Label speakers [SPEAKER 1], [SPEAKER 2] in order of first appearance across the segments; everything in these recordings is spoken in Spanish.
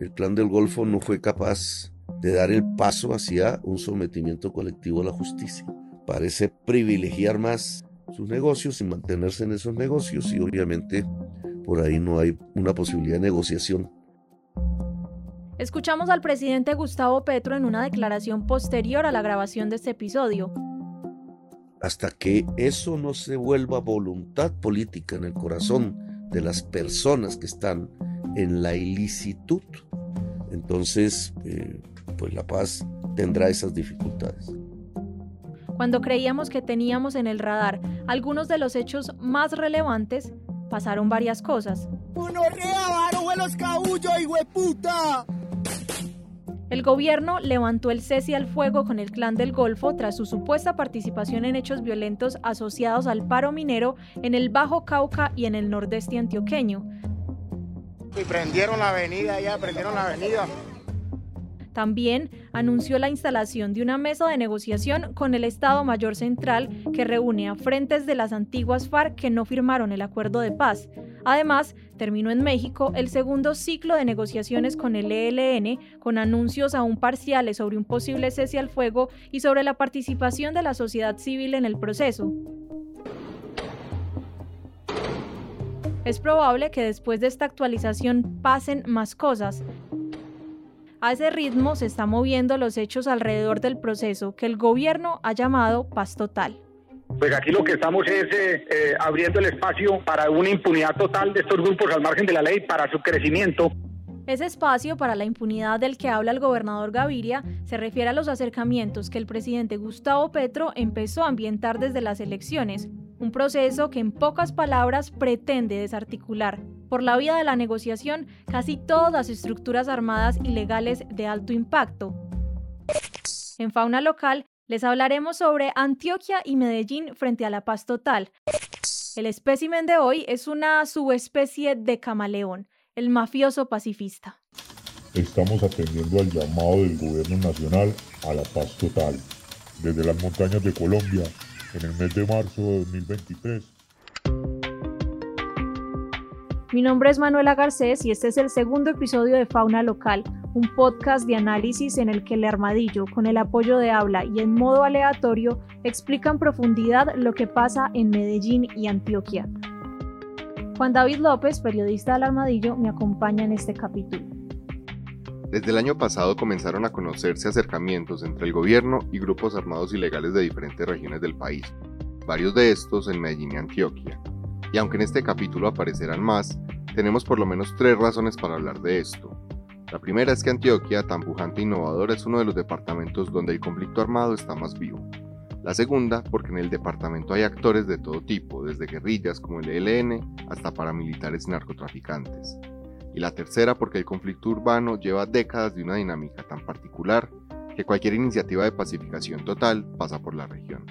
[SPEAKER 1] el clan del Golfo no fue capaz de dar el paso hacia un sometimiento colectivo a la justicia. Parece privilegiar más sus negocios y mantenerse en esos negocios y obviamente por ahí no hay una posibilidad de negociación.
[SPEAKER 2] Escuchamos al presidente Gustavo Petro en una declaración posterior a la grabación de este episodio.
[SPEAKER 1] Hasta que eso no se vuelva voluntad política en el corazón de las personas que están en la ilicitud, entonces eh, pues la paz tendrá esas dificultades.
[SPEAKER 2] Cuando creíamos que teníamos en el radar algunos de los hechos más relevantes, pasaron varias cosas. El gobierno levantó el cese al fuego con el clan del Golfo tras su supuesta participación en hechos violentos asociados al paro minero en el Bajo Cauca y en el nordeste antioqueño.
[SPEAKER 3] Y prendieron la avenida ya, prendieron la avenida.
[SPEAKER 2] También anunció la instalación de una mesa de negociación con el Estado Mayor Central que reúne a frentes de las antiguas FARC que no firmaron el acuerdo de paz. Además, terminó en México el segundo ciclo de negociaciones con el ELN, con anuncios aún parciales sobre un posible cese al fuego y sobre la participación de la sociedad civil en el proceso. Es probable que después de esta actualización pasen más cosas, a ese ritmo se están moviendo los hechos alrededor del proceso que el gobierno ha llamado paz total.
[SPEAKER 3] Pues aquí lo que estamos es eh, eh, abriendo el espacio para una impunidad total de estos grupos al margen de la ley para su crecimiento.
[SPEAKER 2] Ese espacio para la impunidad del que habla el gobernador Gaviria se refiere a los acercamientos que el presidente Gustavo Petro empezó a ambientar desde las elecciones, un proceso que en pocas palabras pretende desarticular por la vía de la negociación casi todas las estructuras armadas ilegales de alto impacto. En fauna local les hablaremos sobre Antioquia y Medellín frente a la paz total. El espécimen de hoy es una subespecie de camaleón, el mafioso pacifista.
[SPEAKER 4] Estamos atendiendo al llamado del gobierno nacional a la paz total. Desde las montañas de Colombia, en el mes de marzo de 2023,
[SPEAKER 2] mi nombre es Manuela Garcés y este es el segundo episodio de Fauna Local, un podcast de análisis en el que el armadillo, con el apoyo de habla y en modo aleatorio, explica en profundidad lo que pasa en Medellín y Antioquia. Juan David López, periodista del armadillo, me acompaña en este capítulo.
[SPEAKER 5] Desde el año pasado comenzaron a conocerse acercamientos entre el gobierno y grupos armados ilegales de diferentes regiones del país, varios de estos en Medellín y Antioquia. Y aunque en este capítulo aparecerán más, tenemos por lo menos tres razones para hablar de esto. La primera es que Antioquia, tan pujante e innovadora, es uno de los departamentos donde el conflicto armado está más vivo. La segunda, porque en el departamento hay actores de todo tipo, desde guerrillas como el ELN hasta paramilitares y narcotraficantes. Y la tercera, porque el conflicto urbano lleva décadas de una dinámica tan particular que cualquier iniciativa de pacificación total pasa por la región.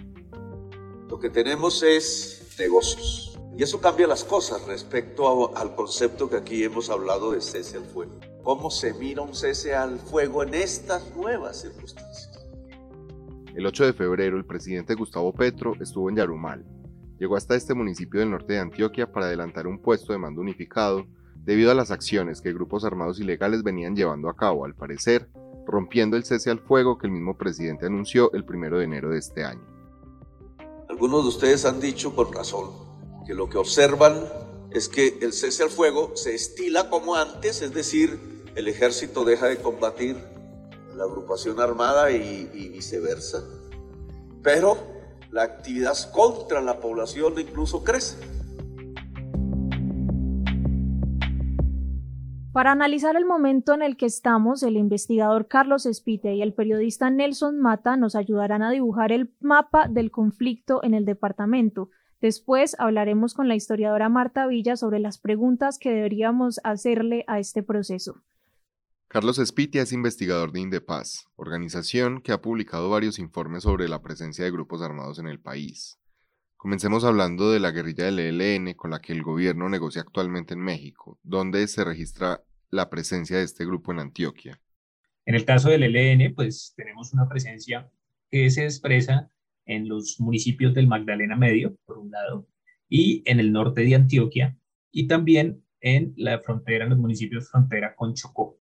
[SPEAKER 1] Lo que tenemos es negocios y eso cambia las cosas respecto al concepto que aquí hemos hablado de cese al fuego. ¿Cómo se mira un cese al fuego en estas nuevas circunstancias?
[SPEAKER 5] El 8 de febrero, el presidente Gustavo Petro estuvo en Yarumal. Llegó hasta este municipio del norte de Antioquia para adelantar un puesto de mando unificado debido a las acciones que grupos armados ilegales venían llevando a cabo, al parecer, rompiendo el cese al fuego que el mismo presidente anunció el 1 de enero de este año.
[SPEAKER 1] Algunos de ustedes han dicho con razón que lo que observan es que el cese al fuego se estila como antes, es decir, el ejército deja de combatir la agrupación armada y, viceversa. Pero la actividad contra la población incluso crece.
[SPEAKER 2] Para analizar el momento en el que estamos, el investigador Carlos Espite y el periodista Nelson Mata nos ayudarán a dibujar el mapa del conflicto en el departamento Después hablaremos con la historiadora Marta Villa sobre las preguntas que deberíamos hacerle a este proceso.
[SPEAKER 5] Carlos Espitia es investigador de Indepaz, organización que ha publicado varios informes sobre la presencia de grupos armados en el país. Comencemos hablando de la guerrilla del ELN con la que el gobierno negocia actualmente en México, donde se registra la presencia de este grupo en Antioquia.
[SPEAKER 6] En el caso del ELN, pues tenemos una presencia que se expresa en los municipios del Magdalena Medio, por un lado, y en el norte de Antioquia, y también en la frontera, en los municipios frontera con Chocó.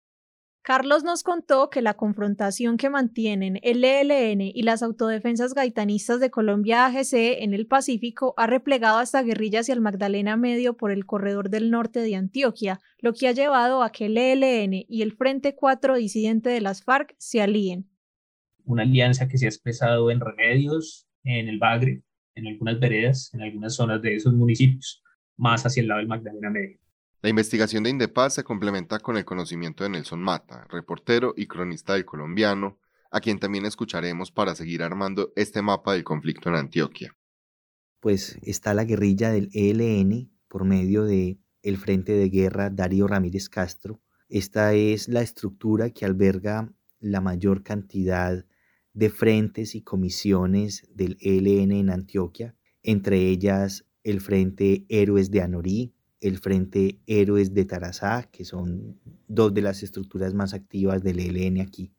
[SPEAKER 2] Carlos nos contó que la confrontación que mantienen el ELN y las autodefensas gaitanistas de Colombia AGC en el Pacífico ha replegado hasta guerrillas y al Magdalena Medio por el corredor del norte de Antioquia, lo que ha llevado a que el ELN y el Frente 4 disidente de las FARC se alíen.
[SPEAKER 6] Una alianza que se ha expresado en remedios, en el Bagre, en algunas veredas, en algunas zonas de esos municipios, más hacia el lado del Magdalena Medio.
[SPEAKER 5] La investigación de Indepaz se complementa con el conocimiento de Nelson Mata, reportero y cronista del colombiano, a quien también escucharemos para seguir armando este mapa del conflicto en Antioquia.
[SPEAKER 7] Pues está la guerrilla del ELN por medio de el Frente de Guerra Darío Ramírez Castro. Esta es la estructura que alberga la mayor cantidad de frentes y comisiones del ELN en Antioquia, entre ellas el Frente Héroes de Anorí, el Frente Héroes de Tarazá, que son dos de las estructuras más activas del ELN aquí.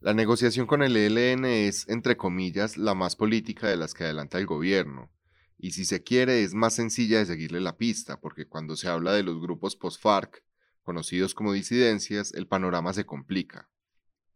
[SPEAKER 5] La negociación con el ELN es, entre comillas, la más política de las que adelanta el gobierno, y si se quiere es más sencilla de seguirle la pista, porque cuando se habla de los grupos post-FARC, conocidos como disidencias, el panorama se complica.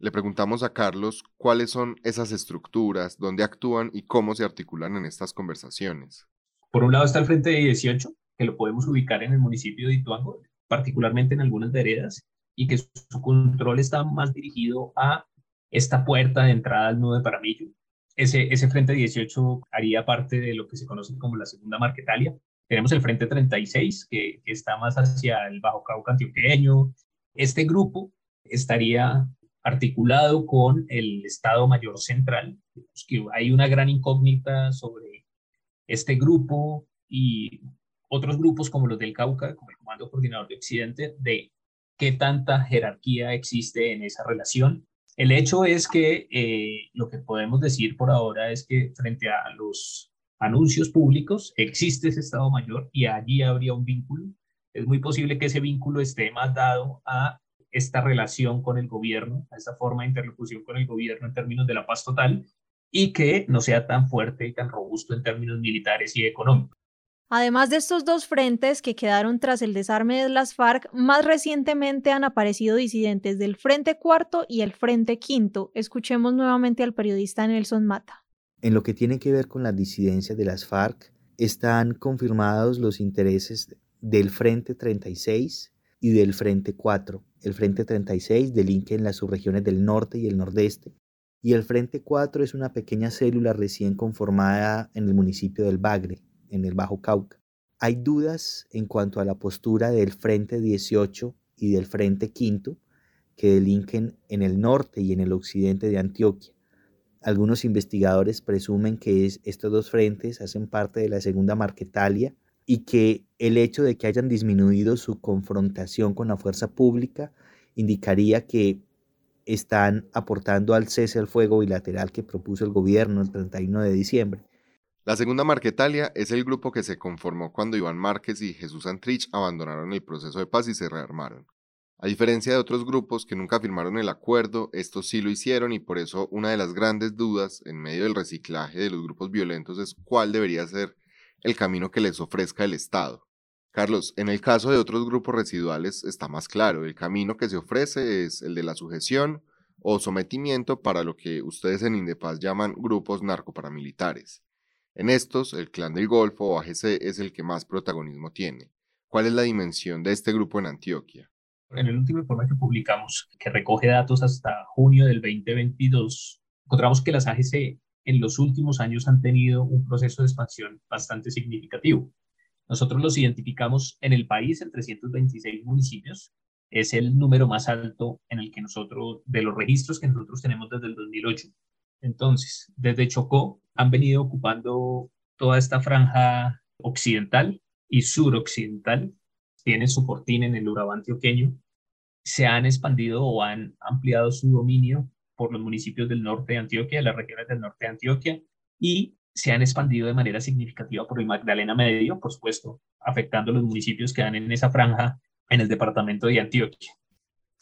[SPEAKER 5] Le preguntamos a Carlos cuáles son esas estructuras, dónde actúan y cómo se articulan en estas conversaciones.
[SPEAKER 6] Por un lado está el Frente 18, que lo podemos ubicar en el municipio de Ituango, particularmente en algunas veredas, y que su control está más dirigido a esta puerta de entrada al nudo de Paramillo. Ese, ese Frente 18 haría parte de lo que se conoce como la segunda Marquetalia. Tenemos el Frente 36, que, que está más hacia el Bajo Cauca antioqueño. Este grupo estaría articulado con el Estado Mayor Central. Hay una gran incógnita sobre este grupo y otros grupos como los del Cauca, como el Comando Coordinador de Occidente, de qué tanta jerarquía existe en esa relación. El hecho es que eh, lo que podemos decir por ahora es que frente a los anuncios públicos existe ese Estado Mayor y allí habría un vínculo. Es muy posible que ese vínculo esté más dado a esta relación con el gobierno, a esta forma de interlocución con el gobierno en términos de la paz total y que no sea tan fuerte y tan robusto en términos militares y económicos.
[SPEAKER 2] Además de estos dos frentes que quedaron tras el desarme de las FARC, más recientemente han aparecido disidentes del Frente Cuarto y el Frente Quinto. Escuchemos nuevamente al periodista Nelson Mata.
[SPEAKER 7] En lo que tiene que ver con las disidencias de las FARC, están confirmados los intereses del Frente 36 y del Frente 4. El Frente 36 delinque en las subregiones del norte y el nordeste, y el Frente 4 es una pequeña célula recién conformada en el municipio del Bagre, en el Bajo Cauca. Hay dudas en cuanto a la postura del Frente 18 y del Frente Quinto que delinquen en el norte y en el occidente de Antioquia. Algunos investigadores presumen que estos dos frentes hacen parte de la segunda Marquetalia y que el hecho de que hayan disminuido su confrontación con la fuerza pública indicaría que están aportando al cese al fuego bilateral que propuso el gobierno el 31 de diciembre.
[SPEAKER 5] La segunda Marquetalia es el grupo que se conformó cuando Iván Márquez y Jesús Antrich abandonaron el proceso de paz y se rearmaron. A diferencia de otros grupos que nunca firmaron el acuerdo, estos sí lo hicieron y por eso una de las grandes dudas en medio del reciclaje de los grupos violentos es cuál debería ser el camino que les ofrezca el Estado. Carlos, en el caso de otros grupos residuales está más claro, el camino que se ofrece es el de la sujeción o sometimiento para lo que ustedes en Indepaz llaman grupos narcoparamilitares. En estos, el Clan del Golfo o AGC es el que más protagonismo tiene. ¿Cuál es la dimensión de este grupo en Antioquia?
[SPEAKER 6] En el último informe que publicamos, que recoge datos hasta junio del 2022, encontramos que las AGC en los últimos años han tenido un proceso de expansión bastante significativo. Nosotros los identificamos en el país en 326 municipios. Es el número más alto en el que nosotros, de los registros que nosotros tenemos desde el 2008. Entonces, desde Chocó han venido ocupando toda esta franja occidental y suroccidental. Tienen su fortín en el Urabá antioqueño. Se han expandido o han ampliado su dominio por los municipios del norte de Antioquia, las regiones del norte de Antioquia, y se han expandido de manera significativa por el Magdalena Medio, por supuesto, afectando los municipios que dan en esa franja en el departamento de Antioquia.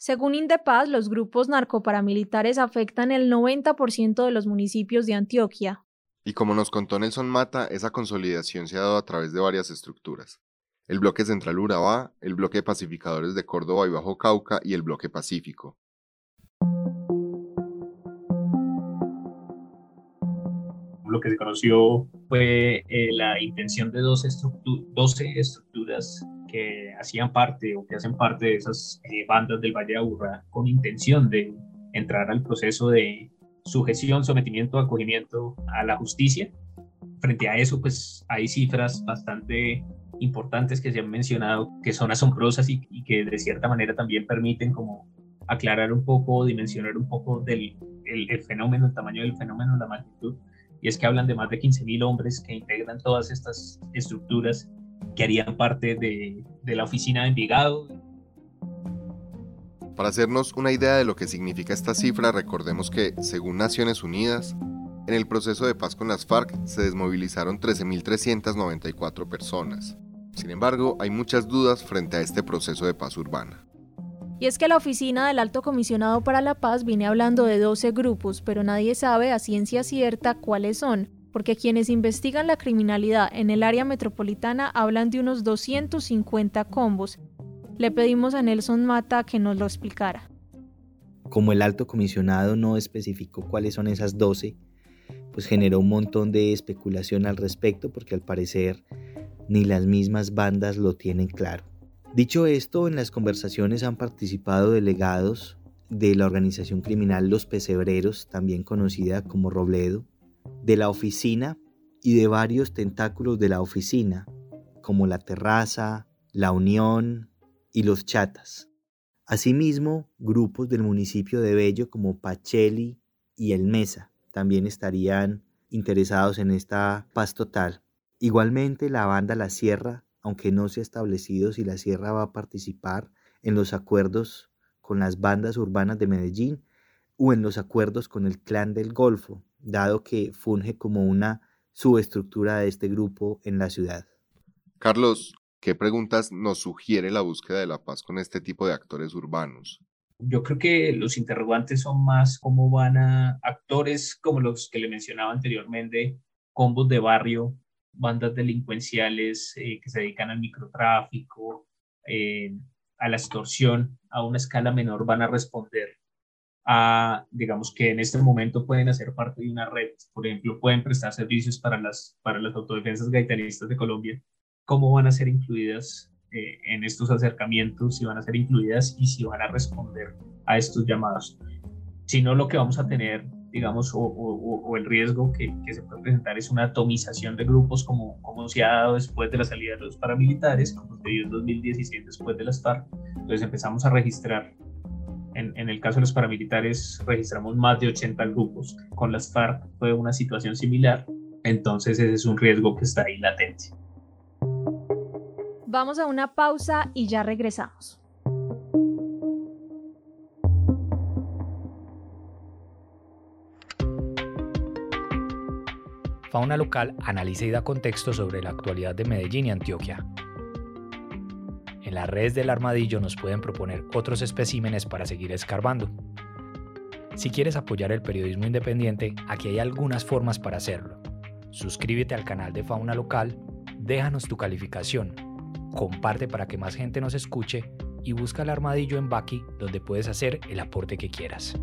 [SPEAKER 2] Según Indepaz, los grupos narcoparamilitares afectan el 90% de los municipios de Antioquia.
[SPEAKER 5] Y como nos contó Nelson Mata, esa consolidación se ha dado a través de varias estructuras. El bloque central Urabá, el bloque de pacificadores de Córdoba y Bajo Cauca y el bloque pacífico.
[SPEAKER 6] Lo que se conoció fue eh, la intención de 12, estructu 12 estructuras que hacían parte o que hacen parte de esas eh, bandas del Valle de Aburrá con intención de entrar al proceso de sujeción, sometimiento, acogimiento a la justicia. Frente a eso, pues hay cifras bastante importantes que se han mencionado que son asombrosas y, que de cierta manera también permiten como aclarar un poco, dimensionar un poco del el, fenómeno, el tamaño del fenómeno, la magnitud, y es que hablan de más de 15.000 hombres que integran todas estas estructuras que harían parte de, de la oficina de Envigado.
[SPEAKER 5] Para hacernos una idea de lo que significa esta cifra, recordemos que, según Naciones Unidas, en el proceso de paz con las FARC se desmovilizaron 13.394 personas. Sin embargo, hay muchas dudas frente a este proceso de paz urbana.
[SPEAKER 2] Y es que la oficina del Alto Comisionado para la Paz viene hablando de 12 grupos, pero nadie sabe a ciencia cierta cuáles son, porque quienes investigan la criminalidad en el área metropolitana hablan de unos 250 combos. Le pedimos a Nelson Mata que nos lo explicara.
[SPEAKER 7] Como el Alto Comisionado no especificó cuáles son esas 12, pues generó un montón de especulación al respecto porque al parecer ni las mismas bandas lo tienen claro. Dicho esto, en las conversaciones han participado delegados de la organización criminal Los Pesebreros, también conocida como Robledo, de la oficina y de varios tentáculos de la oficina, como la Terraza, la Unión y los Chatas. Asimismo, grupos del municipio de Bello como Pacheli y El Mesa también estarían interesados en esta paz total. Igualmente, la banda La Sierra aunque no se ha establecido si la Sierra va a participar en los acuerdos con las bandas urbanas de Medellín o en los acuerdos con el Clan del Golfo, dado que funge como una subestructura de este grupo en la ciudad.
[SPEAKER 5] Carlos, ¿qué preguntas nos sugiere la búsqueda de la paz con este tipo de actores urbanos?
[SPEAKER 6] Yo creo que los interrogantes son más cómo van a actores como los que le mencionaba anteriormente, combos de barrio, bandas delincuenciales eh, que se dedican al microtráfico, eh, a la extorsión, a una escala menor van a responder a, digamos que en este momento pueden hacer parte de una red, por ejemplo, pueden prestar servicios para las, para las autodefensas gaitanistas de Colombia, cómo van a ser incluidas eh, en estos acercamientos, si van a ser incluidas y si van a responder a estos llamados. Si no, lo que vamos a tener digamos, o, el riesgo que, se puede presentar es una atomización de grupos como, como se ha dado después de la salida de los paramilitares, como se dio en 2016 después de las FARC. Entonces empezamos a registrar, en, en, el caso de los paramilitares registramos más de 80 grupos, con las FARC fue una situación similar, entonces ese es un riesgo que está ahí latente.
[SPEAKER 2] Vamos a una pausa y ya regresamos.
[SPEAKER 8] Fauna Local analiza y da contexto sobre la actualidad de Medellín y Antioquia. En las redes del armadillo nos pueden proponer otros especímenes para seguir escarbando. Si quieres apoyar el periodismo independiente, aquí hay algunas formas para hacerlo. Suscríbete al canal de Fauna Local, déjanos tu calificación, comparte para que más gente nos escuche y busca el armadillo en Baki donde puedes hacer el aporte que quieras.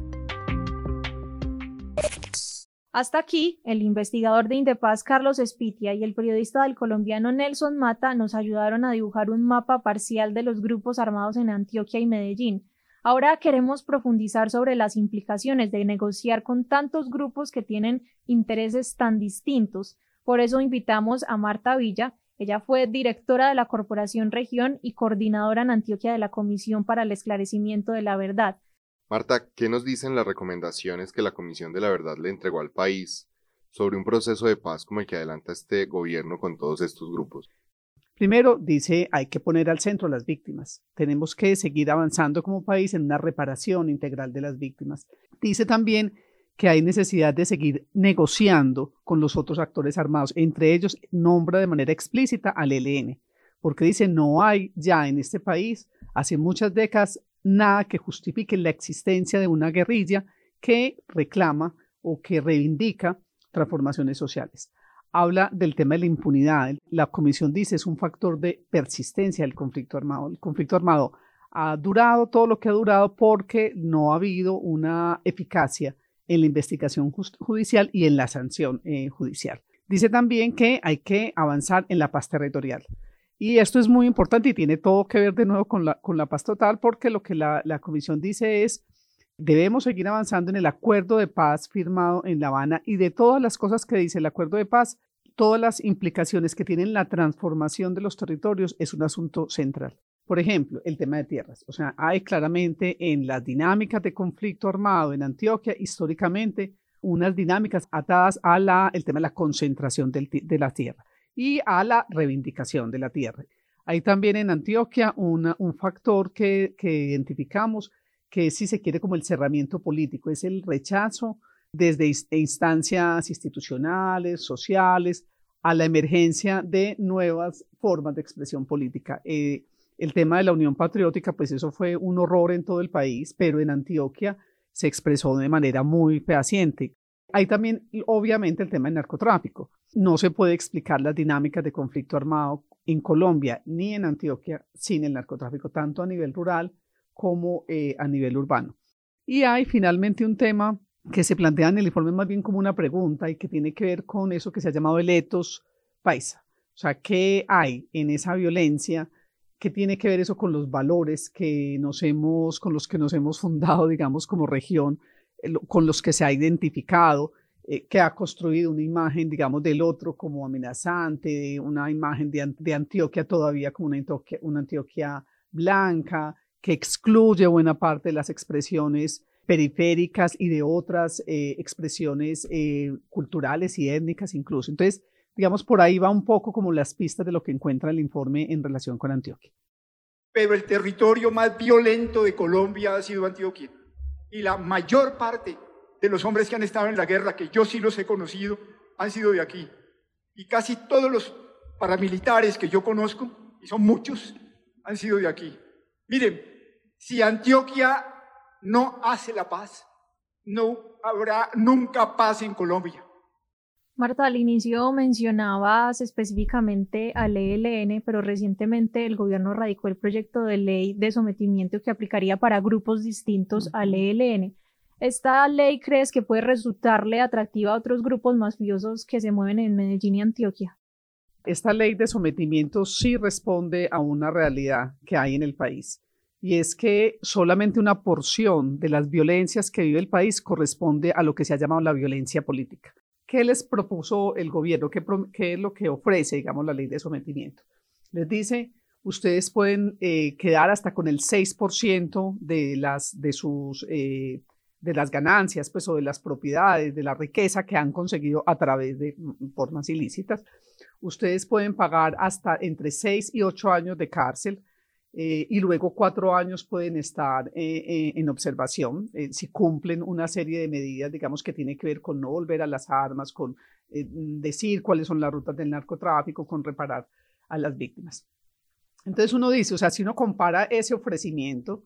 [SPEAKER 2] Hasta aquí, el investigador de Indepaz Carlos Espitia y el periodista del colombiano Nelson Mata nos ayudaron a dibujar un mapa parcial de los grupos armados en Antioquia y Medellín. Ahora queremos profundizar sobre las implicaciones de negociar con tantos grupos que tienen intereses tan distintos. Por eso invitamos a Marta Villa. Ella fue directora de la Corporación Región y coordinadora en Antioquia de la Comisión para el Esclarecimiento de la Verdad.
[SPEAKER 5] Marta, ¿qué nos dicen las recomendaciones que la Comisión de la Verdad le entregó al país sobre un proceso de paz como el que adelanta este gobierno con todos estos grupos?
[SPEAKER 9] Primero, dice, hay que poner al centro a las víctimas. Tenemos que seguir avanzando como país en una reparación integral de las víctimas. Dice también que hay necesidad de seguir negociando con los otros actores armados. Entre ellos, nombra de manera explícita al ELN, porque dice, no hay ya en este país, hace muchas décadas, nada que justifique la existencia de una guerrilla que reclama o que reivindica transformaciones sociales. Habla del tema de la impunidad. La comisión dice es un factor de persistencia del conflicto armado. El conflicto armado ha durado todo lo que ha durado porque no ha habido una eficacia en la investigación judicial y en la sanción eh, judicial. Dice también que hay que avanzar en la paz territorial. Y esto es muy importante y tiene todo que ver de nuevo con la, con la paz total, porque lo que la, la comisión dice es, debemos seguir avanzando en el acuerdo de paz firmado en La Habana y de todas las cosas que dice el acuerdo de paz, todas las implicaciones que tienen la transformación de los territorios es un asunto central. Por ejemplo, el tema de tierras. O sea, hay claramente en las dinámicas de conflicto armado en Antioquia, históricamente, unas dinámicas atadas a la, el tema de la concentración de la tierra y a la reivindicación de la tierra. Hay también en Antioquia un factor que, identificamos que si se quiere como el cerramiento político, es el rechazo desde instancias institucionales, sociales, a la emergencia de nuevas formas de expresión política. Eh, el tema de la Unión Patriótica, pues eso fue un horror en todo el país, pero en Antioquia se expresó de manera muy fehaciente. Hay también, obviamente, el tema del narcotráfico. No se puede explicar las dinámicas de conflicto armado en Colombia ni en Antioquia sin el narcotráfico, tanto a nivel rural como eh, a nivel urbano. Y hay finalmente un tema que se plantea en el informe más bien como una pregunta y que tiene que ver con eso que se ha llamado el etos paisa. O sea, ¿qué hay en esa violencia? ¿Qué tiene que ver eso con los valores que nos hemos, con los que nos hemos fundado, digamos, como región, con los que se ha identificado, eh, que ha construido una imagen, digamos, del otro como amenazante, una imagen de, Antioquia todavía como una Antioquia, una Antioquia blanca, que excluye buena parte de las expresiones periféricas y de otras eh, expresiones culturales y étnicas incluso. Entonces, digamos, por ahí va un poco como las pistas de lo que encuentra el informe en relación con Antioquia.
[SPEAKER 10] Pero el territorio más violento de Colombia ha sido Antioquia. Y la mayor parte de los hombres que han estado en la guerra, que yo sí los he conocido, han sido de aquí. Y casi todos los paramilitares que yo conozco, y son muchos, han sido de aquí. Miren, si Antioquia no hace la paz, no habrá nunca paz en Colombia.
[SPEAKER 2] Marta, al inicio mencionabas específicamente al ELN, pero recientemente el gobierno radicó el proyecto de ley de sometimiento que aplicaría para grupos distintos al ELN. ¿Esta ley crees que puede resultarle atractiva a otros grupos mafiosos que se mueven en Medellín y Antioquia?
[SPEAKER 9] Esta ley de sometimiento sí responde a una realidad que hay en el país y es que solamente una porción de las violencias que vive el país corresponde a lo que se ha llamado la violencia política. ¿Qué les propuso el gobierno? ¿Qué, es lo que ofrece, digamos, la ley de sometimiento? Les dice, ustedes pueden eh, quedar hasta con el 6% de las, eh, de las ganancias, pues, o de las propiedades, de la riqueza que han conseguido a través de mm, formas ilícitas. Ustedes pueden pagar hasta entre 6 y 8 años de cárcel eh, y luego cuatro años pueden estar eh, eh, en observación si cumplen una serie de medidas, digamos, que tiene que ver con no volver a las armas, con decir cuáles son las rutas del narcotráfico, con reparar a las víctimas. Entonces uno dice, o sea, si uno compara ese ofrecimiento,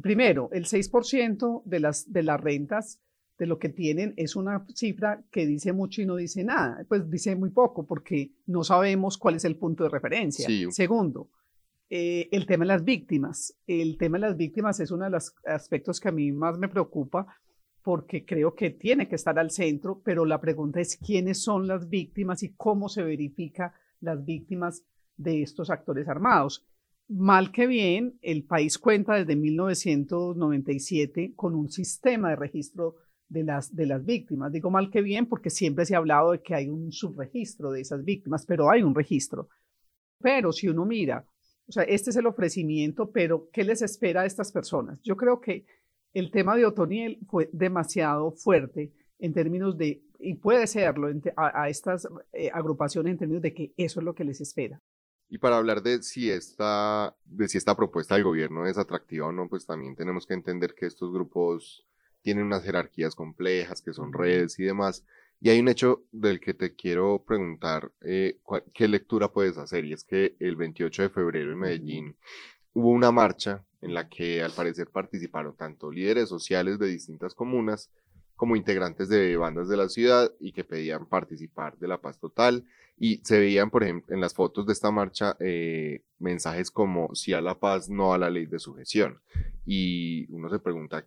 [SPEAKER 9] primero, el 6% de las, de las rentas de lo que tienen es una cifra que dice mucho y no dice nada, pues dice muy poco porque no sabemos cuál es el punto de referencia. Segundo, eh, el tema de las víctimas. El tema de las víctimas es uno de los aspectos que a mí más me preocupa porque creo que tiene que estar al centro, pero la pregunta es quiénes son las víctimas y cómo se verifica las víctimas de estos actores armados. Mal que bien, el país cuenta desde 1997 con un sistema de registro de las, de las víctimas. Digo mal que bien porque siempre se ha hablado de que hay un subregistro de esas víctimas, pero hay un registro. Pero si uno mira o sea, este es el ofrecimiento, pero ¿qué les espera a estas personas? Yo creo que el tema de Otoniel fue demasiado fuerte en términos de, y puede serlo a, estas eh, agrupaciones en términos de que eso es lo que les espera.
[SPEAKER 5] Y para hablar de si esta, de si esta propuesta del gobierno es atractiva o no, pues también tenemos que entender que estos grupos tienen unas jerarquías complejas, que son redes y demás, y hay un hecho del que te quiero preguntar eh, qué lectura puedes hacer, y es que el 28 de febrero en Medellín hubo una marcha en la que al parecer participaron tanto líderes sociales de distintas comunas como integrantes de bandas de la ciudad y que pedían participar de la paz total. Y se veían, por ejemplo, en las fotos de esta marcha eh, mensajes como sí a la paz, no a la ley de sujeción. Y uno se pregunta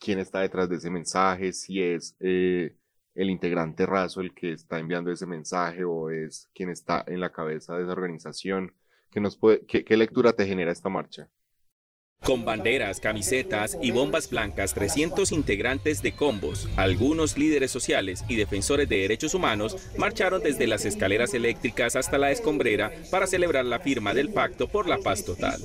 [SPEAKER 5] quién está detrás de ese mensaje, si es eh, el integrante raso el que está enviando ese mensaje o es quien está en la cabeza de esa organización. ¿Qué, lectura te genera esta marcha?
[SPEAKER 11] Con banderas, camisetas y bombas blancas, 300 integrantes de combos, algunos líderes sociales y defensores de derechos humanos marcharon desde las escaleras eléctricas hasta la escombrera para celebrar la firma del Pacto por la Paz Total.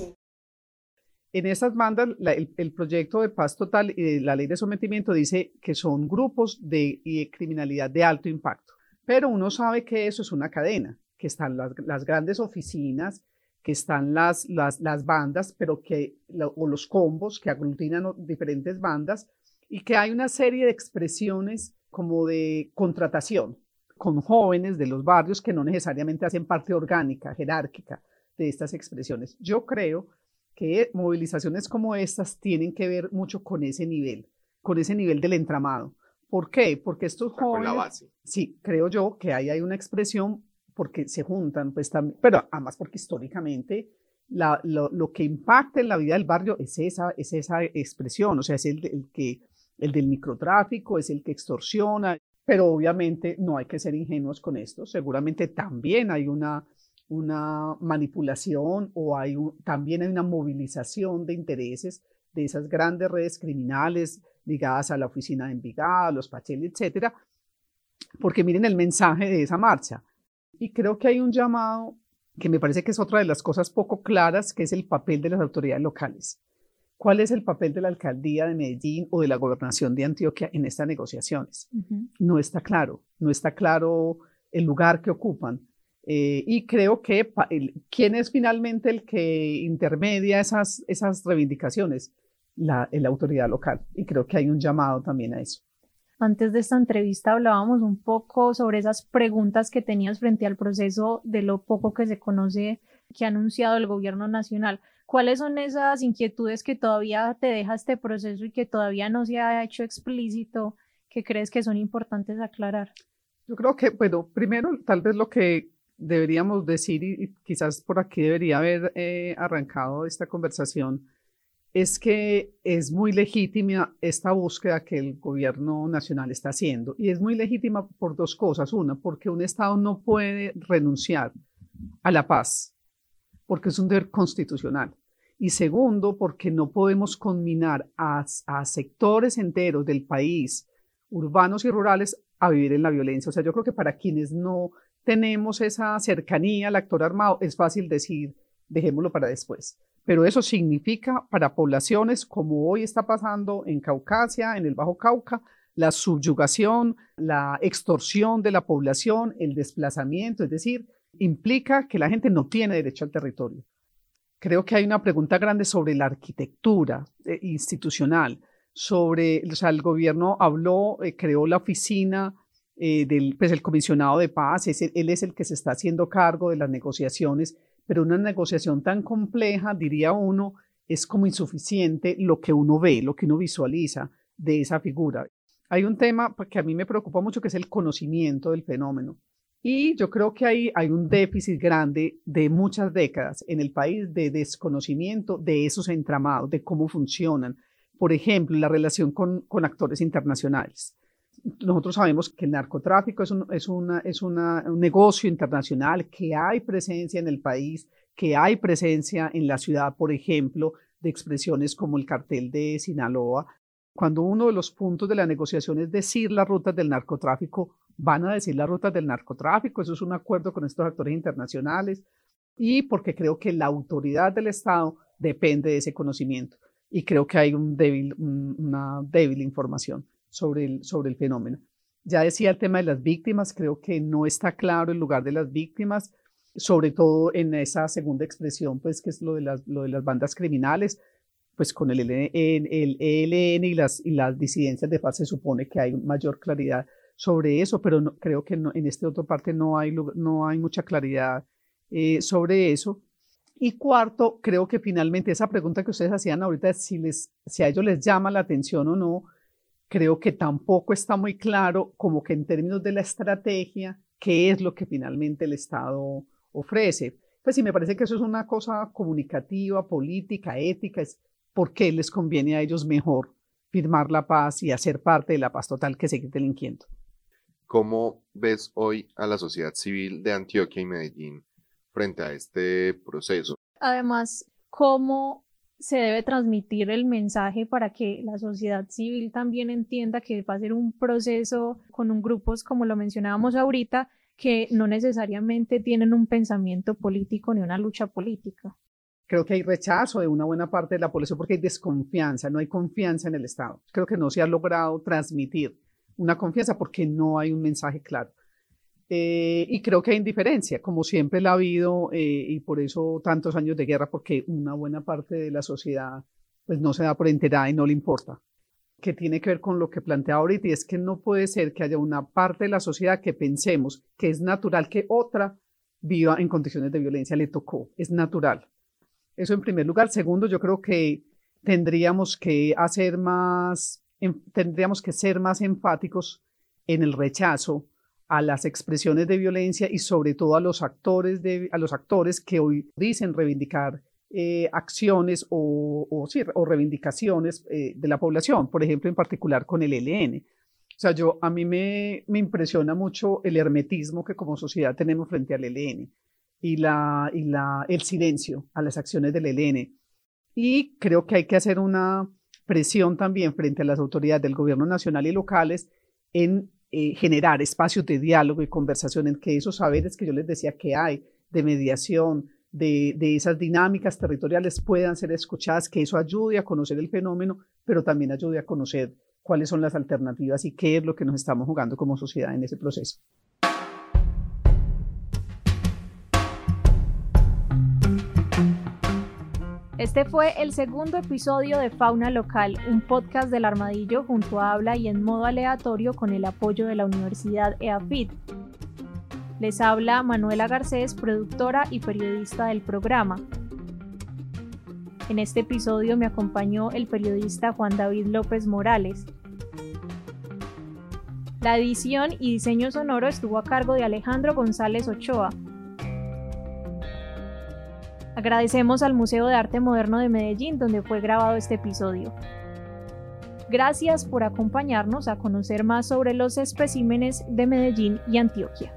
[SPEAKER 9] En esas bandas, el, proyecto de paz total y la ley de sometimiento dice que son grupos de criminalidad de alto impacto, pero uno sabe que eso es una cadena, que están las grandes oficinas, que están las, las, las bandas, pero que, o los combos que aglutinan diferentes bandas y que hay una serie de expresiones como de contratación con jóvenes de los barrios que no necesariamente hacen parte orgánica, jerárquica de estas expresiones. Yo creo que movilizaciones como estas tienen que ver mucho con ese nivel, con ese nivel del entramado. ¿Por qué? Porque estos jóvenes...
[SPEAKER 5] la base.
[SPEAKER 9] Sí, creo yo que ahí hay una expresión porque se juntan, pues también, pero además porque históricamente la, lo, que impacta en la vida del barrio es esa, es esa expresión, o sea, es el, el, que, el del microtráfico, es el que extorsiona, pero obviamente no hay que ser ingenuos con esto, seguramente también hay una, una manipulación o hay también hay una movilización de intereses de esas grandes redes criminales ligadas a la oficina de Envigado, los Pacheli, etcétera, porque miren el mensaje de esa marcha. Y creo que hay un llamado que me parece que es otra de las cosas poco claras, que es el papel de las autoridades locales. ¿Cuál es el papel de la alcaldía de Medellín o de la gobernación de Antioquia en estas negociaciones? No está claro, no está claro el lugar que ocupan. Eh, y creo que quién es finalmente el que intermedia esas, esas reivindicaciones, la, la autoridad local. Y creo que hay un llamado también a eso.
[SPEAKER 2] Antes de esta entrevista hablábamos un poco sobre esas preguntas que tenías frente al proceso de lo poco que se conoce que ha anunciado el gobierno nacional. ¿Cuáles son esas inquietudes que todavía te deja este proceso y que todavía no se ha hecho explícito que crees que son importantes aclarar?
[SPEAKER 9] Yo creo que, bueno, primero tal vez lo que deberíamos decir y, quizás por aquí debería haber eh, arrancado esta conversación es que es muy legítima esta búsqueda que el gobierno nacional está haciendo. Y es muy legítima por dos cosas. Una, porque un Estado no puede renunciar a la paz, porque es un deber constitucional. Y segundo, porque no podemos conminar a, a sectores enteros del país, urbanos y rurales, a vivir en la violencia. O sea, yo creo que para quienes no tenemos esa cercanía al actor armado, es fácil decir, dejémoslo para después pero eso significa para poblaciones como hoy está pasando en Caucasia, en el Bajo Cauca, la subyugación, la extorsión de la población, el desplazamiento, es decir, implica que la gente no tiene derecho al territorio. Creo que hay una pregunta grande sobre la arquitectura eh, institucional, sobre, o sea, el gobierno habló, eh, creó la oficina eh, pues, el comisionado de paz, él es el que se está haciendo cargo de las negociaciones pero una negociación tan compleja, diría uno, es como insuficiente lo que uno ve, lo que uno visualiza de esa figura. Hay un tema que a mí me preocupa mucho que es el conocimiento del fenómeno. Y yo creo que hay, hay un déficit grande de muchas décadas en el país de desconocimiento de esos entramados, de cómo funcionan. Por ejemplo, la relación con, con actores internacionales nosotros sabemos que el narcotráfico es, un, es, una, es un negocio internacional, que hay presencia en el país, que hay presencia en la ciudad, por ejemplo, de expresiones como el cartel de Sinaloa. Cuando uno de los puntos de la negociación es decir las rutas del narcotráfico, van a decir las rutas del narcotráfico, eso es un acuerdo con estos actores internacionales, y porque creo que la autoridad del Estado depende de ese conocimiento, y creo que hay un débil, una débil información sobre el, sobre el fenómeno. Ya decía el tema de las víctimas, creo que no está claro el lugar de las víctimas, sobre todo en esa segunda expresión, pues que es lo de las, lo de las bandas criminales, pues con el, el, el ELN y las, y las disidencias de paz se supone que hay mayor claridad sobre eso, pero no, creo que en esta otra parte no hay, no hay mucha claridad eh, sobre eso. Y cuarto, creo que finalmente esa pregunta que ustedes hacían ahorita, si, les, si a ellos les llama la atención o no, creo que tampoco está muy claro como que en términos de la estrategia, qué es lo que finalmente el Estado ofrece. Pues sí, me parece que eso es una cosa comunicativa, política, ética, es por qué les conviene a ellos mejor firmar la paz y hacer parte de la paz total que seguir delinquiendo.
[SPEAKER 5] ¿Cómo ves hoy a la sociedad civil de Antioquia y Medellín frente a este proceso?
[SPEAKER 2] Además, ¿cómo se debe transmitir el mensaje para que la sociedad civil también entienda que va a ser un proceso con un grupos, como lo mencionábamos ahorita, que no necesariamente tienen un pensamiento político ni una lucha política?
[SPEAKER 9] Creo que hay rechazo de una buena parte de la población porque hay desconfianza, no hay confianza en el Estado. Creo que no se ha logrado transmitir una confianza porque no hay un mensaje claro. Eh, y creo que hay indiferencia, como siempre la ha habido, eh, y por eso tantos años de guerra, porque una buena parte de la sociedad pues no se da por enterada y no le importa. Que tiene que ver con lo que plantea ahorita, y es que no puede ser que haya una parte de la sociedad que pensemos que es natural que otra viva en condiciones de violencia, le tocó, es natural. Eso en primer lugar. Segundo, yo creo que tendríamos que hacer más tendríamos que ser más enfáticos en el rechazo a las expresiones de violencia y sobre todo a los actores, de, a los actores que hoy dicen reivindicar eh, acciones o, o, reivindicaciones eh, de la población, por ejemplo, en particular con el ELN. O sea, yo, a mí me, me impresiona mucho el hermetismo que como sociedad tenemos frente al ELN y, la, y la, el silencio a las acciones del ELN. Y creo que hay que hacer una, presión también frente a las autoridades del gobierno nacional y locales en eh, generar espacios de diálogo y conversación en que esos saberes que yo les decía que hay de mediación, de, de, esas dinámicas territoriales puedan ser escuchadas, que eso ayude a conocer el fenómeno, pero también ayude a conocer cuáles son las alternativas y qué es lo que nos estamos jugando como sociedad en ese proceso.
[SPEAKER 2] Este fue el segundo episodio de Fauna Local, un podcast del Armadillo junto a Habla y en modo aleatorio con el apoyo de la Universidad EAFIT. Les habla Manuela Garcés, productora y periodista del programa. En este episodio me acompañó el periodista Juan David López Morales. La edición y diseño sonoro estuvo a cargo de Alejandro González Ochoa. Agradecemos al Museo de Arte Moderno de Medellín donde fue grabado este episodio. Gracias por acompañarnos a conocer más sobre los especímenes de Medellín y Antioquia.